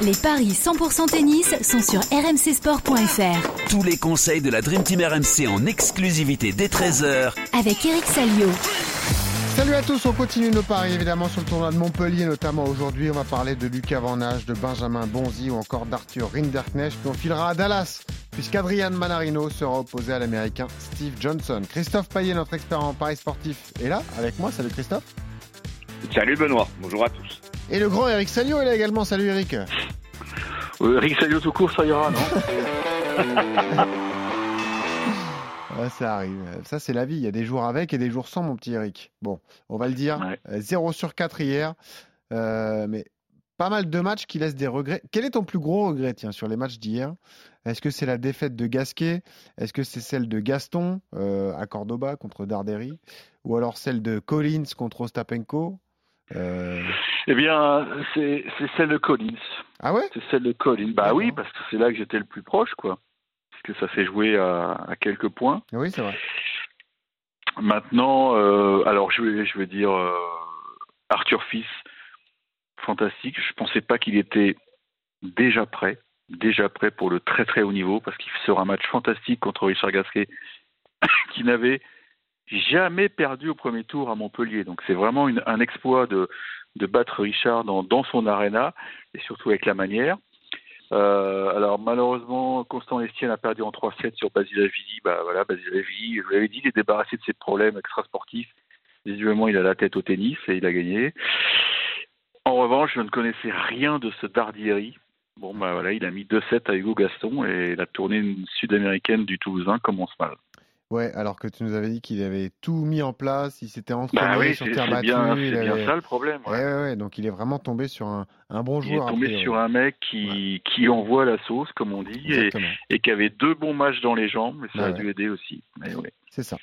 Les paris 100% tennis sont sur rmcsport.fr. Tous les conseils de la Dream Team RMC en exclusivité dès 13h Avec Eric Salio. Salut à tous, on continue nos paris évidemment sur le tournoi de Montpellier, notamment aujourd'hui on va parler de Lucas Van Nage, de Benjamin Bonzi ou encore d'Arthur Rinderknecht, puis on filera à Dallas puisqu'Adrian Manarino sera opposé à l'américain Steve Johnson. Christophe Payet, notre expert en paris sportif, est là avec moi, salut Christophe. Salut Benoît, bonjour à tous. Et le grand Eric Salio est là également, salut Eric. Euh, Eric Salio tout court, ça ira, non Ouais, ça arrive. Ça, c'est la vie. Il y a des jours avec et des jours sans, mon petit Eric. Bon, on va le dire. Ouais. Euh, 0 sur 4 hier. Euh, mais pas mal de matchs qui laissent des regrets. Quel est ton plus gros regret, tiens, sur les matchs d'hier? Est-ce que c'est la défaite de Gasquet? Est-ce que c'est celle de Gaston euh, à Cordoba contre Darderi Ou alors celle de Collins contre Ostapenko? Euh, Eh bien, c'est celle de Collins. Ah ouais? C'est celle de Collins. Bah oui, parce que c'est là que j'étais le plus proche, quoi. Parce que ça fait jouer à, à quelques points. Oui, c'est vrai. Maintenant, euh, alors je vais, je vais dire euh, Arthur Fils, fantastique. Je pensais pas qu'il était déjà prêt, déjà prêt pour le très très haut niveau, parce qu'il sera un match fantastique contre Richard Gasquet, qui n'avait jamais perdu au premier tour à Montpellier. Donc c'est vraiment une- un exploit de, de battre Richard dans, dans son arena, et surtout avec la manière. Euh, alors malheureusement, Constant Estienne a perdu en 3-7 sur Basilavili. Bah voilà, Basilavili, je vous l'avais dit, il est débarrassé de ses problèmes extrasportifs. Visiblement, il a la tête au tennis et il a gagné. En revanche, je ne connaissais rien de ce Dardieri. Bon, bah voilà, il a mis 2-7 à Hugo Gaston et la tournée sud-américaine du Toulousain commence mal. Ouais, alors que tu nous avais dit qu'il avait tout mis en place, il s'était entraîné Bah oui, sur terre c'est battue. bien, il c'est bien avait- ça le problème. ouais. Ouais, ouais, ouais, donc il est vraiment tombé sur un, un bon Il est joueur. a tombé sur un mec qui, qui envoie la sauce, comme on dit, et, et qui avait deux bons matchs dans les jambes, mais ça Ouais, a ouais. dû aider aussi. Mais ouais. c'est ça.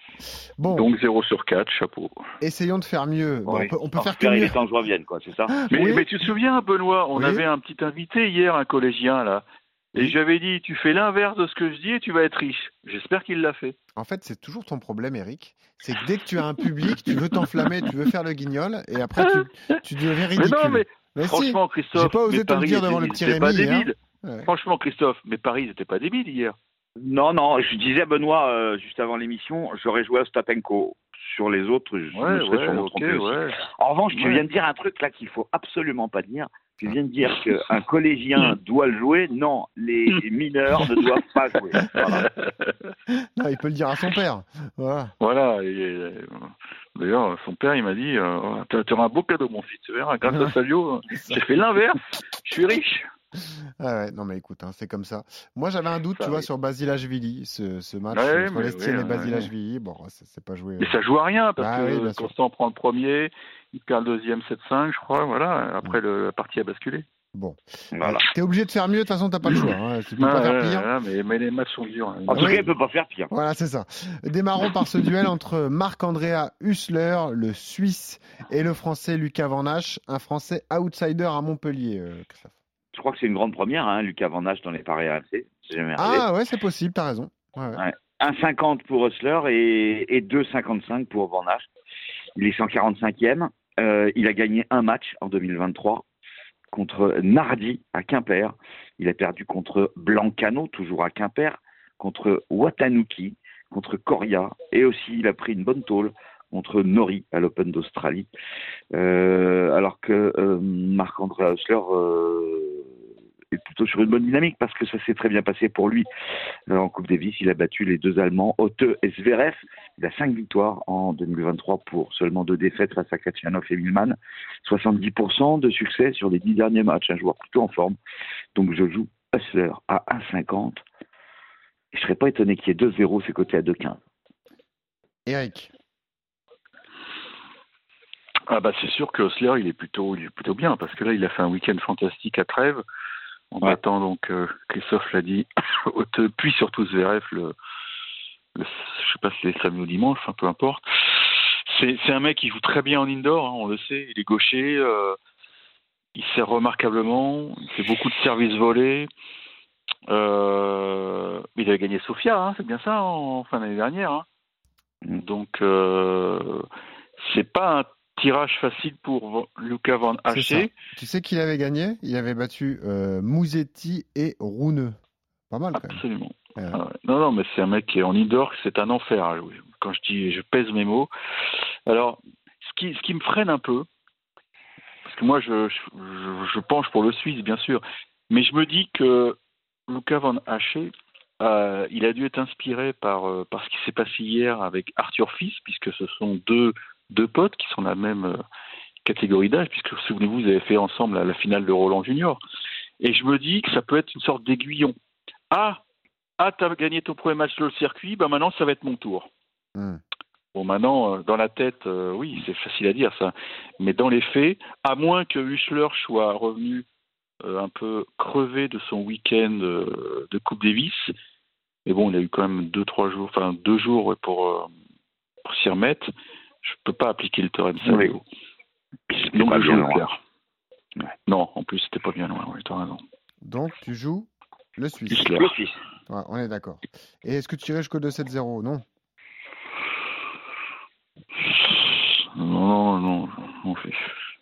Bon, Donc 0 sur 4, chapeau. essayons de faire mieux. Bon, Oui. on peut, on peut En faire que mieux. les temps vienne, quoi, c'est ça Mais, Oui. mais tu te souviens, Benoît, on Oui. avait un petit invité hier, un collégien, là. Et j'avais dit, tu fais l'inverse de ce que je dis et tu vas être riche. J'espère qu'il l'a fait. En fait, c'est toujours ton problème, Eric. C'est que dès que tu as un public, tu veux t'enflammer, tu veux faire le guignol, et après tu, tu deviens Mais ridicule. non, mais Mais si. franchement, Christophe, j'ai pas osé te le dire devant le petit pas débiles. Ouais. Franchement, Christophe, mes paris n'étaient pas débiles hier. Non, non, je disais à Benoît, euh, juste avant l'émission, j'aurais joué à Stapenko. Sur les autres, je Ouais, me serais ouais, sûrement trompé ouais. En revanche, tu Ouais. viens de dire un truc là qu'il faut absolument pas dire. Tu viens de dire qu'un collégien doit le jouer. Non, les mineurs ne doivent pas jouer. Voilà. Non, il peut le dire à son père. Voilà. Voilà. et, D'ailleurs, son père, il m'a dit, euh, tu auras un beau cadeau, mon fils. Tu verras, grâce à Salio, j'ai fait l'inverse. Je suis riche. Ah ouais, non mais écoute, hein, c'est comme ça. Moi j'avais un doute, Ça tu vois, sur Basilashvili, ce, ce match Ouais, entre mais l'Estienne oui, et ouais, Basilashvili. Bon, ça c'est pas joué. Mais ça joue à rien parce Ah que. Constant prend le premier, il perd le deuxième 7-5, je crois. Voilà. Après, le, la partie a basculé. Bon, Voilà. t'es obligé de faire mieux, de toute façon t'as pas le choix. Hein. Tu peux pas faire pire. mais, mais les matchs sont durs. hein. En tout cas, il peut pas faire pire. Voilà, c'est ça. Démarrons par ce duel entre Marc-Andrea Hussler, le Suisse, et le Français Lucas Van Hache, un Français outsider à Montpellier. euh, Christophe. Je crois que c'est une grande première, hein, Lucas Van Nage dans les paris RMC. Ah ouais, c'est possible, t'as raison. Ouais, ouais. 1,50 pour Hustler et, et 2,55 pour Van Hache. Il est 145e. Euh, il a gagné un match en 2023 contre Nardi à Quimper. Il a perdu contre Blancano, toujours à Quimper, contre Watanuki, contre Coria. Et aussi, il a pris une bonne tôle contre Nori à l'Open d'Australie. Euh, alors que euh, Marc-André Hustler euh, est plutôt sur une bonne dynamique parce que ça s'est très bien passé pour lui en Coupe Davis. Il a battu les deux Allemands, Otte et Zverev. Il a cinq victoires en 2023 pour seulement deux défaites face à Kachanov et Milman. 70% de succès sur les dix derniers matchs. Un joueur plutôt en forme. Donc je joue Hustler à 1,50. Et je serais pas étonné qu'il y ait 2-0, c'est coté à 2,15. Eric. Ah bah c'est sûr que Osler il est plutôt il est plutôt bien parce que là il a fait un week-end fantastique à Trèves en Ouais. battant donc euh, Christophe l'a dit puis surtout Zverev le, le je sais pas si c'est samedi ou dimanche enfin, peu importe c'est c'est un mec qui joue très bien en indoor hein, on le sait il est gaucher euh, il sert remarquablement il fait beaucoup de services volés euh, il a gagné Sofia hein, c'est bien ça en fin d'année dernière hein. Mm. donc euh, c'est pas un tirage facile pour Luca Van. Haché. Tu sais qu'il avait gagné? Il avait battu euh, Mouzetti et Rouneux. Pas mal quand même. Absolument. Ouais. Ah ouais. Non, non, mais c'est un mec qui est en indoor, c'est un enfer. à jouer. Quand je dis, je pèse mes mots. Alors, ce qui, ce qui me freine un peu, parce que moi, je, je, je- je penche pour le Suisse, bien sûr, mais je me dis que Luca Van Haché, euh, il a dû être inspiré par, euh, par ce qui s'est passé hier avec Arthur Fils, puisque ce sont deux, deux potes qui sont la même euh, catégorie d'âge, puisque souvenez-vous, vous avez fait ensemble la, finale de Roland Junior. Et je me dis que ça peut être une sorte d'aiguillon. Ah, ah, t'as gagné ton premier match sur le circuit, bah maintenant ça va être mon tour. Hmm. Bon, maintenant, euh, dans la tête, euh, oui, c'est facile à dire ça. Mais dans les faits, à moins que Huchler soit revenu euh, un peu crevé de son week-end euh, de Coupe Davis, mais bon, il a eu quand même deux, trois jours, enfin deux jours pour, pour s'y remettre, je peux pas appliquer le théorème Oui. Puis c'était Donc pas je bien joue loin. clair. Ouais. Non, en plus, c'était pas bien loin, oui, t'as raison. Donc tu joues le Suisse. Huchler. Le Suisse. Ouais, on est d'accord. Et est-ce que tu irais jusqu'au 2-7-0 Non. Non, non, non, je m'en fiche.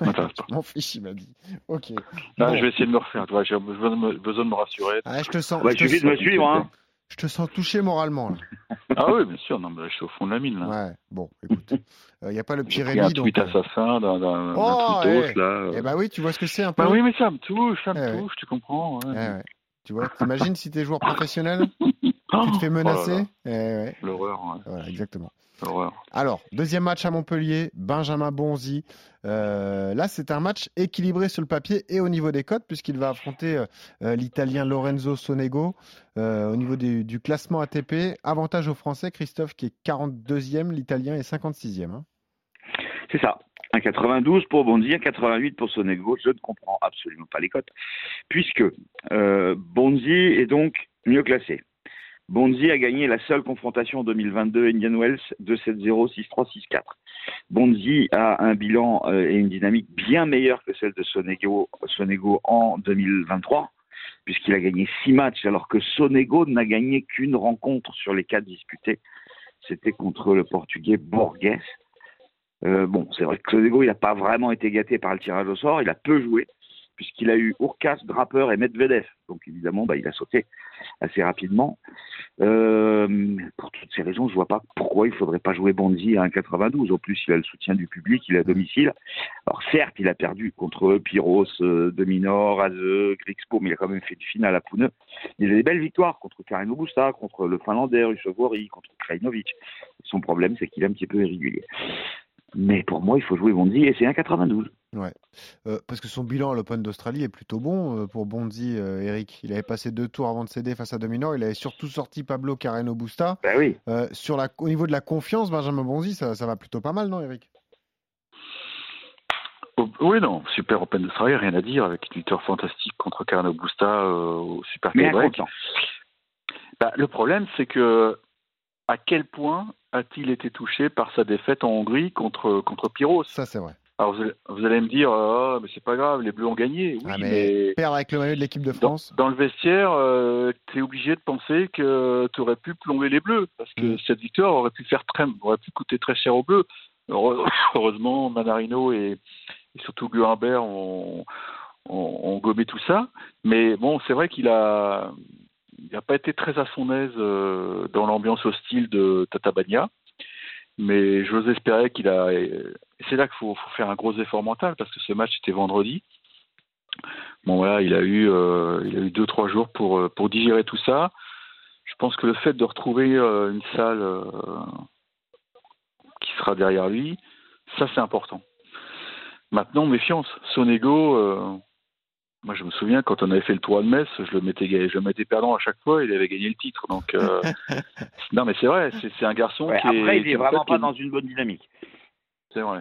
M'en fiche, il m'a dit. Ok. Là, Bon. je vais essayer de me refaire. tu J'ai besoin de me, besoin de me rassurer. Ah, je te sens. Bah, je, suffit de me suivre, hein. Je te sens touché moralement. Là. Ah oui, bien sûr. Non, mais je suis au fond de la mine. Là. Ouais. Bon, écoute. Il n'y a pas le petit J'ai pris un Rémi, tweet donc. euh, assassin d'un Oh, tweetos, eh. là. Eh bah oui, tu vois ce que c'est un peu. Bah oui, mais ça me touche, ça me Eh ouais. touche, tu comprends. ouais. Ouais, ouais. Tu vois, t'imagines si t'es joueur professionnel, Oh, tu te fais oh menacer. là, Eh. L'horreur, Voilà, exactement. Alors, deuxième match à Montpellier, Benjamin Bonzi. Euh, là, c'est un match équilibré sur le papier et au niveau des cotes, puisqu'il va affronter euh, euh, l'Italien Lorenzo Sonego euh, au niveau du, du classement ATP. Avantage aux Français, Christophe qui est 42e, l'Italien est 56e. hein. C'est ça. Un 92 pour Bonzi, un 88 pour Sonego. Je ne comprends absolument pas les cotes, puisque euh, Bonzi est donc mieux classé. Bonzi a gagné la seule confrontation en 2022 Indian Wells 2-7-0, 6-3, 6-4. Bonzi a un bilan euh, et une dynamique bien meilleure que celle de Sonego, en 2023, puisqu'il a gagné six matchs, alors que Sonego n'a gagné qu'une rencontre sur les quatre disputés. C'était contre le Portugais Borges. Euh, bon, c'est vrai que Sonego, il n'a pas vraiment été gâté par le tirage au sort. Il a peu joué, puisqu'il a eu Urkas, Draper et Medvedev. Donc évidemment, bah, il a sauté assez rapidement. Euh, pour toutes ces raisons, je vois pas pourquoi il faudrait pas jouer Bonzi à 1,92. En plus, il a le soutien du public, il est à domicile. Alors certes, il a perdu contre Pyros, euh, Dominor, Aze, Grixpo, mais il a quand même fait du final à Pouneux. Il a des belles victoires contre Karino Busta, contre le Finlandais Rusovori, contre Krajinovic. Son problème, c'est qu'il est un petit peu irrégulier. Mais pour moi, il faut jouer Bonzi et c'est 1,92. Euh, parce que son bilan à l'Open d'Australie est plutôt bon euh, pour Bonzi, euh, Eric. Il avait passé deux tours avant de céder face à Dominor. Il avait surtout sorti Pablo Carreno Busta. Ben oui. Euh, sur la, au niveau de la confiance, Benjamin Bonzi, ça, ça va plutôt pas mal, non, Eric? Oh, Oui, non, super Open d'Australie, rien à dire, avec une victoire fantastique contre Carno Busta euh, au Super Mais. Bah, le problème, c'est que à quel point a-t-il été touché par sa défaite en Hongrie contre, contre Pyros Ça, c'est vrai. Alors vous allez, vous allez me dire, ah, mais c'est pas grave, les Bleus ont gagné. Oui, Ah, mais, mais perdre avec le maillot de l'équipe de dans, France. dans le vestiaire, tu es obligé de penser que tu aurais pu plomber les Bleus, parce que Mm. cette victoire aurait pu faire très, aurait pu coûter très cher aux Bleus. Heure- Heureusement, Manarino et, et surtout Guimbert ont, ont, ont gommé tout ça. Mais bon, c'est vrai qu'il a, il n'a pas été très à son aise euh, dans l'ambiance hostile de Tatabania. Mais j'ose espérer qu'il a. C'est là qu'il faut, faire un gros effort mental parce que ce match était vendredi. Bon voilà, il a eu, euh, il a eu deux trois jours pour euh, digérer tout ça. Je pense que le fait de retrouver euh, une salle euh, qui sera derrière lui, ça c'est important. Maintenant, méfiance. Sonego, euh, moi je me souviens quand on avait fait le tour de Metz, je le mettais, je le mettais perdant à chaque fois, il avait gagné le titre. Donc euh, non, mais c'est vrai, c'est c'est un garçon Ouais, qui est. après, il qui est en vraiment pas est- dans une bonne dynamique. C'est vrai.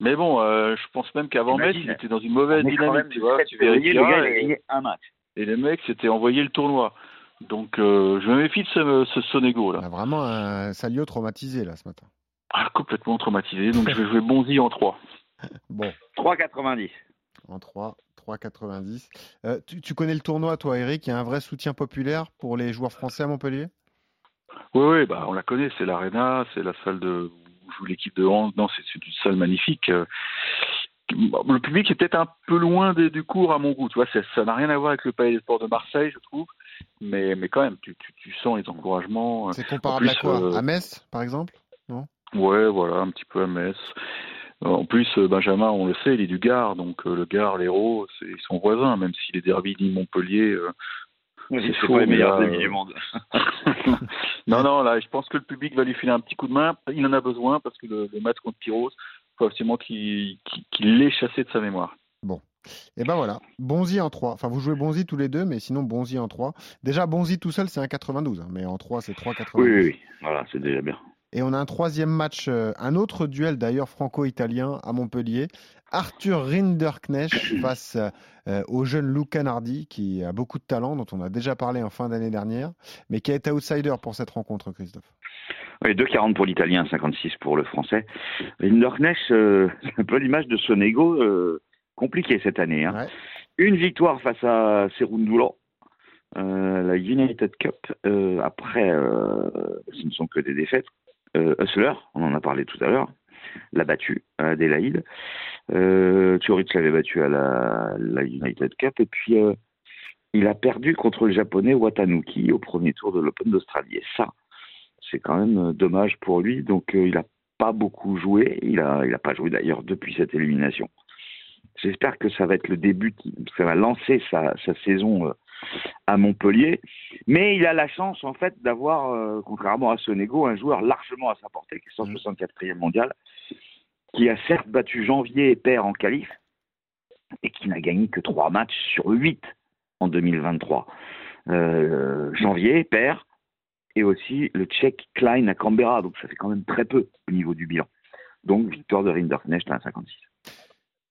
Mais bon, euh, je pense même qu'avant Metz, il était dans une mauvaise dynamique, tu vois. Tu 7 février, le gars, il a et, gagné un match. et les mecs s'étaient envoyé le tournoi. Donc euh, je me méfie de ce, ce Sonego On là. a vraiment un Salio traumatisé, là, ce matin. Ah, complètement traumatisé. Donc je vais jouer Bonzi en 3. Bon, 3,90. En 3, 3,90. Euh, tu, tu connais le tournoi, toi, Eric? Il y a un vrai soutien populaire pour les joueurs français à Montpellier? Oui, oui, bah, on la connaît, c'est l'Arena, c'est la salle de où joue l'équipe de Hans. Non, c'est une salle magnifique. Le public est peut-être un peu loin du cours à mon goût. Tu vois, ça n'a rien à voir avec le Palais des Sports de Marseille, je trouve. Mais, mais quand même, tu, tu, sens les encouragements. C'est comparable à quoi? À Metz, par exemple? Non? Ouais, voilà, un petit peu à Metz. En plus, Benjamin, on le sait, il est du Gard, donc le Gard, l'Hérault, ils sont voisins, même si les derby dit Montpellier, c'est pas les meilleurs amis du monde. non, non, là, je pense que le public va lui filer un petit coup de main. Il en a besoin parce que le, match contre Pyros, il faut absolument qu'il l'ait chassé de sa mémoire. Bon. Et ben voilà, Bonzi en 3. Enfin, vous jouez Bonzi tous les deux, mais sinon Bonzi en 3. Déjà, Bonzi tout seul, c'est un 92, hein, mais en 3, c'est 3,92. Oui, oui, oui, voilà, c'est déjà bien. Et on a un troisième match, euh, un autre duel d'ailleurs franco-italien à Montpellier. Arthur Rinderknecht face euh, au jeune Luca Nardi qui a beaucoup de talent, dont on a déjà parlé en fin d'année dernière, mais qui a été outsider pour cette rencontre, Christophe. Oui, 2,40 pour l'italien, 56 pour le français. Rinderknecht, euh, c'est un peu l'image de Sonego, euh, compliqué cette année. Hein. Une victoire face à Serundula, la United Cup. après, ce ne sont que des défaites. Hustler, on en a parlé tout à l'heure, l'a battu à Adélaïde. Euh, l'avait battu à la, United Cup. Et puis, euh, il a perdu contre le japonais Watanuki au premier tour de l'Open d'Australie. Et ça, c'est quand même euh, dommage pour lui. Donc, euh, il n'a pas beaucoup joué. Il n'a pas joué d'ailleurs depuis cette élimination. J'espère que ça va être le début, ça va lancer sa saison à Montpellier. Mais il a la chance, en fait, d'avoir, contrairement à Sonego, un joueur largement à sa portée, qui est 164e mondial, qui a certes battu Janvier et Père en qualif, et qui n'a gagné que 3 matchs sur 8 en 2023. Euh, janvier, Père, et aussi le Tchèque Klein à Canberra, donc ça fait quand même très peu au niveau du bilan. Donc victoire de Rinderknecht à 56.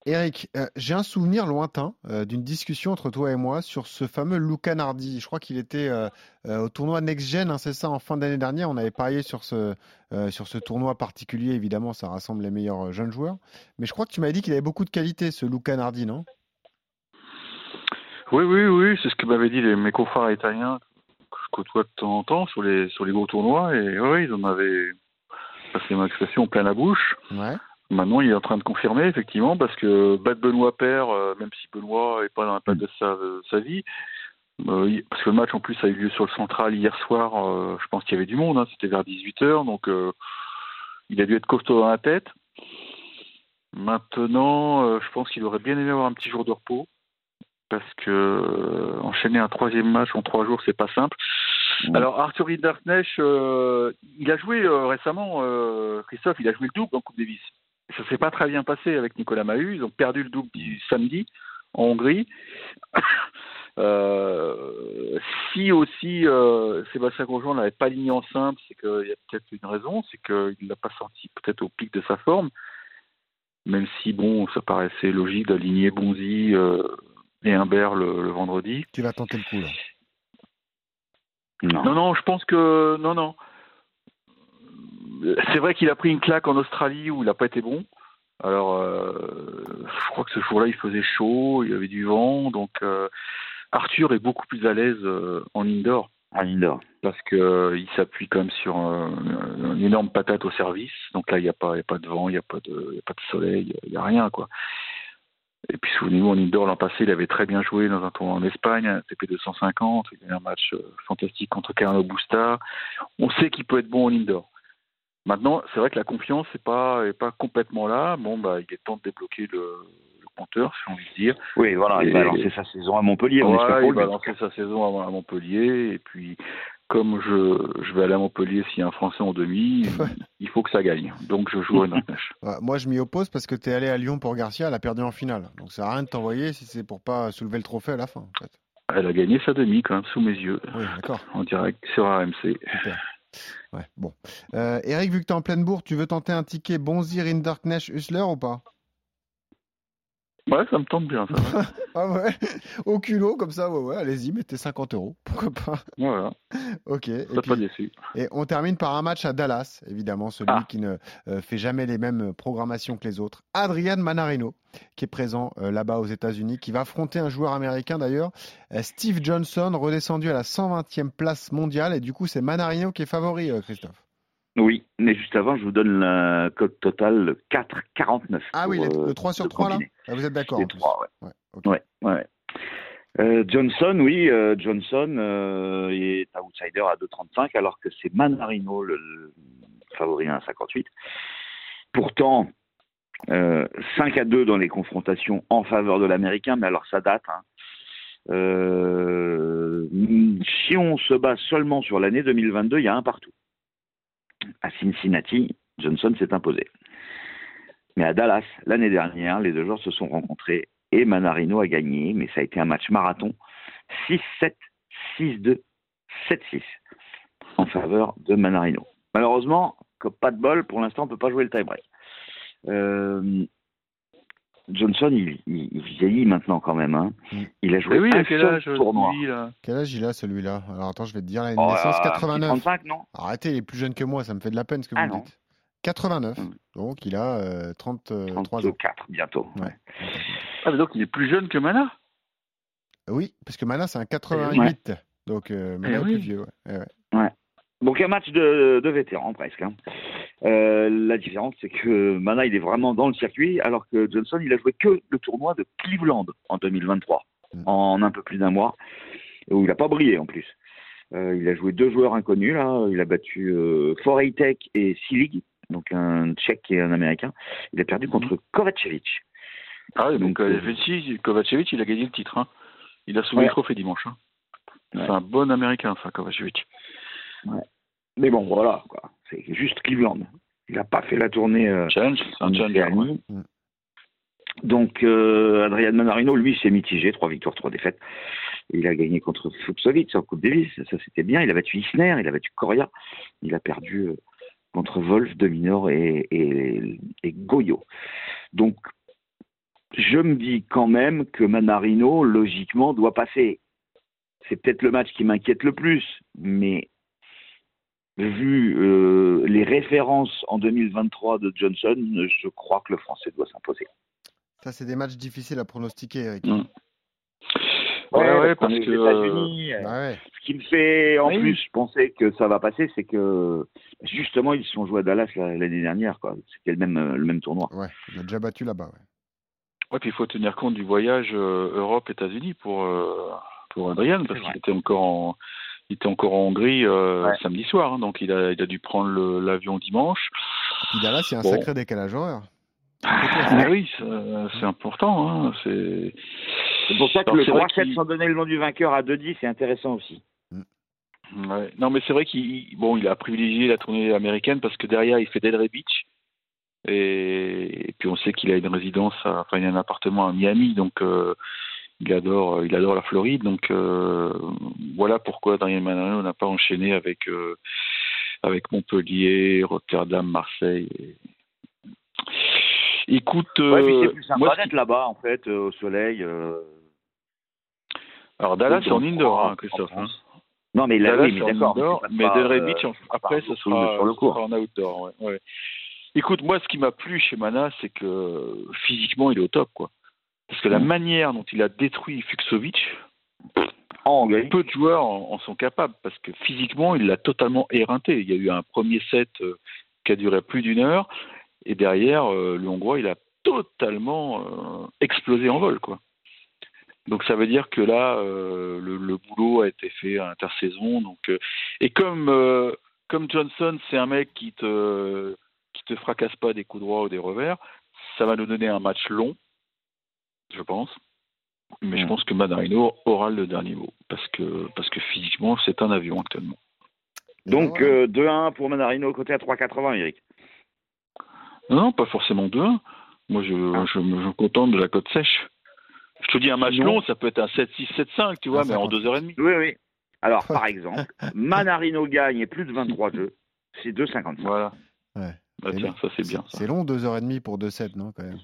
Eric, euh, j'ai un souvenir lointain euh, d'une discussion entre toi et moi sur ce fameux Luca Nardi. Je crois qu'il était euh, au tournoi Next Gen, hein, c'est ça, en fin d'année dernière. On avait parié sur ce, sur ce tournoi particulier. Évidemment, ça rassemble les meilleurs jeunes joueurs. Mais je crois que tu m'avais dit qu'il avait beaucoup de qualité, ce Luca Nardi, non? Oui, oui, oui. C'est ce que m'avaient dit les, mes confrères italiens que je côtoie de temps en temps sur les, sur les gros tournois. Et oui, ils en avaient passé ma expression plein la bouche. Ouais. Maintenant, il est en train de confirmer, effectivement, parce que battre Benoît Père, euh, même si Benoît n'est pas dans la période de sa, sa vie, euh, parce que le match en plus a eu lieu sur le central hier soir, euh, je pense qu'il y avait du monde, hein, c'était vers 18h, donc il a dû être costaud dans la tête. Maintenant, je pense qu'il aurait bien aimé avoir un petit jour de repos, parce que enchaîner un troisième match en trois jours, c'est pas simple. Mmh. Alors Arthur Hinderknecht, il a joué récemment, Christophe, il a joué le double en Coupe Davis ça s'est pas très bien passé avec Nicolas Mahut. Ils ont perdu le double du samedi en Hongrie. euh, si aussi euh, Sébastien Grosjean n'avait pas aligné en simple, c'est qu'il y a peut-être une raison, c'est qu'il l'a pas sorti peut-être au pic de sa forme. Même si bon, ça paraissait logique d'aligner Bonzi euh, et Humbert le, le, vendredi. Tu vas tenter le coup là. Non. non, non, je pense que non, non c'est vrai qu'il a pris une claque en Australie où il n'a pas été bon. Alors, euh, je crois que ce jour-là, il faisait chaud, il y avait du vent, donc euh, Arthur est beaucoup plus à l'aise euh, en indoor. En indoor. Parce qu'il s'appuie quand même sur une énorme patate au service. Donc là, il n'y a, pas, a pas de vent, il n'y a, pas de, pas de soleil, il n'y a rien, quoi. Et puis souvenez-vous, en indoor l'an passé, il avait très bien joué dans un tournoi en Espagne, TP 250, il a eu un match fantastique contre Carlo Busta. On sait qu'il peut être bon en indoor. Maintenant, c'est vrai que la confiance n'est pas, est pas complètement là. Bon, bah, il est temps de débloquer le, le compteur, si on veut dire. Oui, voilà, il va lancer sa saison à Montpellier. On il va lancer sa saison à, Montpellier. Et puis, comme je, je vais aller à Montpellier s'il y a un Français en demi, il faut que ça gagne. Donc, je joue à ouais, Moi, je m'y oppose parce que tu es allé à Lyon pour Garcia, elle a perdu en finale. Donc, ça n'a rien de t'envoyer si c'est pour pas soulever le trophée à la fin. En fait. Elle a gagné sa demi, quand même, sous mes yeux. Oui, d'accord. En direct sur RMC. Super. Ouais, bon. Euh, Eric, vu que tu en pleine bourre, tu veux tenter un ticket Bonzi, Rinderknecht, Husler ou pas? Ouais, ça me tente bien, ça. ah ouais Au culot, comme ça, ouais, ouais, allez-y, mettez 50 euros. Pourquoi pas Voilà. ok. Et, pas déçu. et on termine par un match à Dallas, évidemment, celui Ah. qui ne euh, fait jamais les mêmes programmations que les autres. Adrian Manarino, qui est présent euh, là-bas aux États-Unis, qui va affronter un joueur américain d'ailleurs, euh, Steve Johnson, redescendu à la 120e place mondiale. Et du coup, c'est Manarino qui est favori, Christophe. Oui, mais juste avant, je vous donne la cote totale 4,49. Ah oui, le, euh, 3 sur le 3 là. Ah, Vous êtes d'accord Les en plus. trois, ouais. Ouais, ok. Ouais, ouais. Euh, Johnson, oui, euh, Johnson euh, est outsider à 2,35 alors que c'est Manarino le, le favori à 1,58. Pourtant, euh, 5 à 2 dans les confrontations en faveur de l'Américain, mais alors ça date. hein. Euh, si on se base seulement sur l'année 2022, il y a un partout. À Cincinnati, Johnson s'est imposé. Mais à Dallas, l'année dernière, les deux joueurs se sont rencontrés et Manarino a gagné, mais ça a été un match marathon 6-7, 6-2, 7-6 en faveur de Manarino. Malheureusement, comme pas de bol, pour l'instant, on ne peut pas jouer le tie-break. Euh, Johnson, il, il- il vieillit maintenant quand même. hein. Mm. Il a joué oui, un à quel seul âge tournoi. lui, là Quel âge il a celui-là? Alors attends, je vais te dire la Oh, naissance euh, 89. 35, non? Arrêtez, il est plus jeune que moi, ça me fait de la peine ce que vous Ah non. dites. 89, Mm. donc il a euh, 33 ans. 34 bientôt. Ouais. Ah, mais donc il est plus jeune que Mana? Oui, parce que Mana c'est un 88, donc euh, Mana Eh est oui. plus vieux. ouais. Eh ouais. Donc un match de, de vétérans presque. hein. Euh, la différence, c'est que Mana, il est vraiment dans le circuit, alors que Johnson, il a joué que le tournoi de Cleveland en 2023, Mm. en un peu plus d'un mois, où il n'a pas brillé en plus. Euh, il a joué deux joueurs inconnus, là. Il a battu euh, Foreytek et Silig, donc un Tchèque et un Américain. Il a perdu contre Kovacevic. Ah oui, Donc, donc Kovacevic, Kovacevic, il a gagné le titre. Hein. Il a soulevé Ouais. le trophée dimanche. hein. Ouais. C'est un bon Américain, ça, Kovacevic. Mais bon, voilà, quoi. C'est juste Cleveland. Il n'a pas fait la tournée. euh, en. Océanie. Mm. Donc, euh, Adrian Manarino, lui, s'est mitigé, trois victoires, trois défaites. Il a gagné contre Fuxovic en Coupe Davis, ça c'était bien. Il a battu Isner, il a battu Coria. Il a perdu euh, contre Wolf, Dominor et, et, et Goyo. Donc, je me dis quand même que Manarino, logiquement, doit passer. C'est peut-être le match qui m'inquiète le plus, mais vu euh, les références en 2023 de Johnson, je crois que le Français doit s'imposer. Ça, c'est des matchs difficiles à pronostiquer, Eric. Mm. Ouais, ouais, parce est que, euh, Bah ouais. Ce qui me fait en Oui. plus penser que ça va passer, c'est que justement ils se sont joués à Dallas la- l'année dernière, quoi. C'était le même euh, le même tournoi. ouais, il a déjà battu là-bas. Ouais. Ouais, puis il faut tenir compte du voyage euh, Europe-États-Unis pour, euh, pour Adrien, parce qu'il était encore en. Il était encore en Hongrie euh, Ouais. samedi soir, hein, donc il a, il a dû prendre l'avion dimanche. Il y a un Bon. sacré décalage horaire. Ah oui, c'est important. Hein, c'est C'est pour ça que Alors, le c'est vrai 3-7 qu'il- sans donner le nom du vainqueur à 2-10, c'est intéressant aussi. Ouais. Non, mais c'est vrai qu'il bon, il a privilégié la tournée américaine parce que derrière, il fait Delray Beach. Et, et puis on sait qu'il a une résidence, à- enfin, il a un appartement à Miami, donc euh, il adore, il adore la Floride. Donc euh, voilà pourquoi Daniel Manarino n'a pas enchaîné avec euh, avec Montpellier, Rotterdam, Marseille. et- Écoute, Ouais, puis c'est euh, plus sympa d'être là-bas en fait, euh, au soleil. euh, alors Dallas c'est en indoor, hein, Christophe. en. Non, mais là, Dallas, oui, mais c'est en d'accord. indoor, mais Delray euh, Beach, en- après, ce sera, sur le cours. en outdoor. Ouais, ouais. Écoute, moi, ce qui m'a plu chez Mana, c'est que physiquement, il est au top, quoi. Parce que la Mm. manière dont il a détruit Fuxovic, En peu de joueurs en, en sont capables, parce que physiquement, il l'a totalement éreinté. Il y a eu un premier set euh, qui a duré plus d'une heure, et derrière, euh, le Hongrois, il a totalement euh, explosé en vol, quoi. Donc ça veut dire que là, le, le boulot a été fait à intersaison. Donc et comme comme Johnson, c'est un mec qui te qui te fracasse pas des coups droits ou des revers, ça va nous donner un match long, je pense. Mais je Mm. pense que Manarino aura le dernier mot parce que parce que physiquement c'est un avion actuellement. Donc euh, 2-1 pour Manarino côté à 3,80, Eric. Non, non, pas forcément 2-1. Moi, je, Ah. je, me je me contente de la cote sèche. Je te dis un match Non. long, ça peut être un 7-6, 7-5, tu vois, Un mais en 58. 2h30. Oui, oui. Alors, par exemple, Manarino gagne et plus de 23 jeux, c'est 2,55. Voilà. Ouais. Bah, tiens, ça c'est bien. C'est long, 2h30 pour 2-7, non, quand même?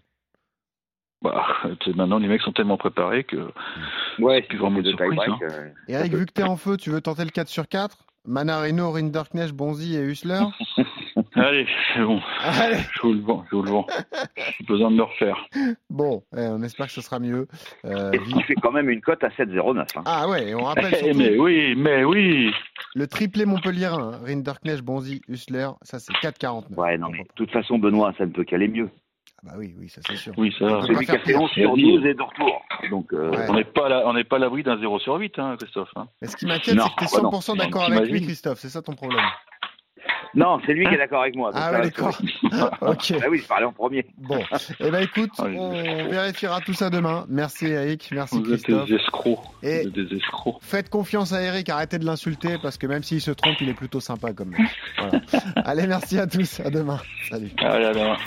Bah, maintenant, les mecs sont tellement préparés que. Ouais, plus vraiment de surprise, hein. euh, Eric, vu que t'es en feu, tu veux tenter le 4 sur 4 Manarino, Rinderknecht, Bonzi et Hussler Allez, c'est bon. Allez Je vous le vends, je vous le vends. J'ai besoin de me refaire. Bon, eh, on espère que ce sera mieux. Euh, Et ce qui fait quand même une cote à 7,09. Hein. Ah ouais, et on rappelle Eh, surtout, mais oui, mais oui. Le triplé Montpellier, hein, Rinderknecht, Bonzi, Husler, ça c'est 4,49. Ouais, non, mais de toute façon, Benoît, ça ne peut qu'aller mieux. Ah bah oui, oui, ça c'est sûr. Oui, ça. C'est lui qui a fait pire. 11 sur Vas-y. 12 et de retour. Donc, euh, Ouais. On n'est pas on à l'abri d'un 0 sur 8, hein, Christophe. hein. Mais ce qui m'inquiète, c'est que tu es bah non. 100% Non, d'accord avec lui. Christophe. C'est ça ton problème. non, c'est lui qui est d'accord avec moi. Ah va, d'accord. ok. Ah oui, je parlais en premier. Bon. Eh ben écoute, Ah, on vérifiera tout ça demain. Merci Eric, merci Vous êtes Christophe. des escrocs. Et- Vous êtes des escrocs. Faites confiance à Eric, arrêtez de l'insulter parce que même s'il se trompe, il est plutôt sympa comme. Voilà. Allez, merci à tous, à demain. Salut. Allez, à demain.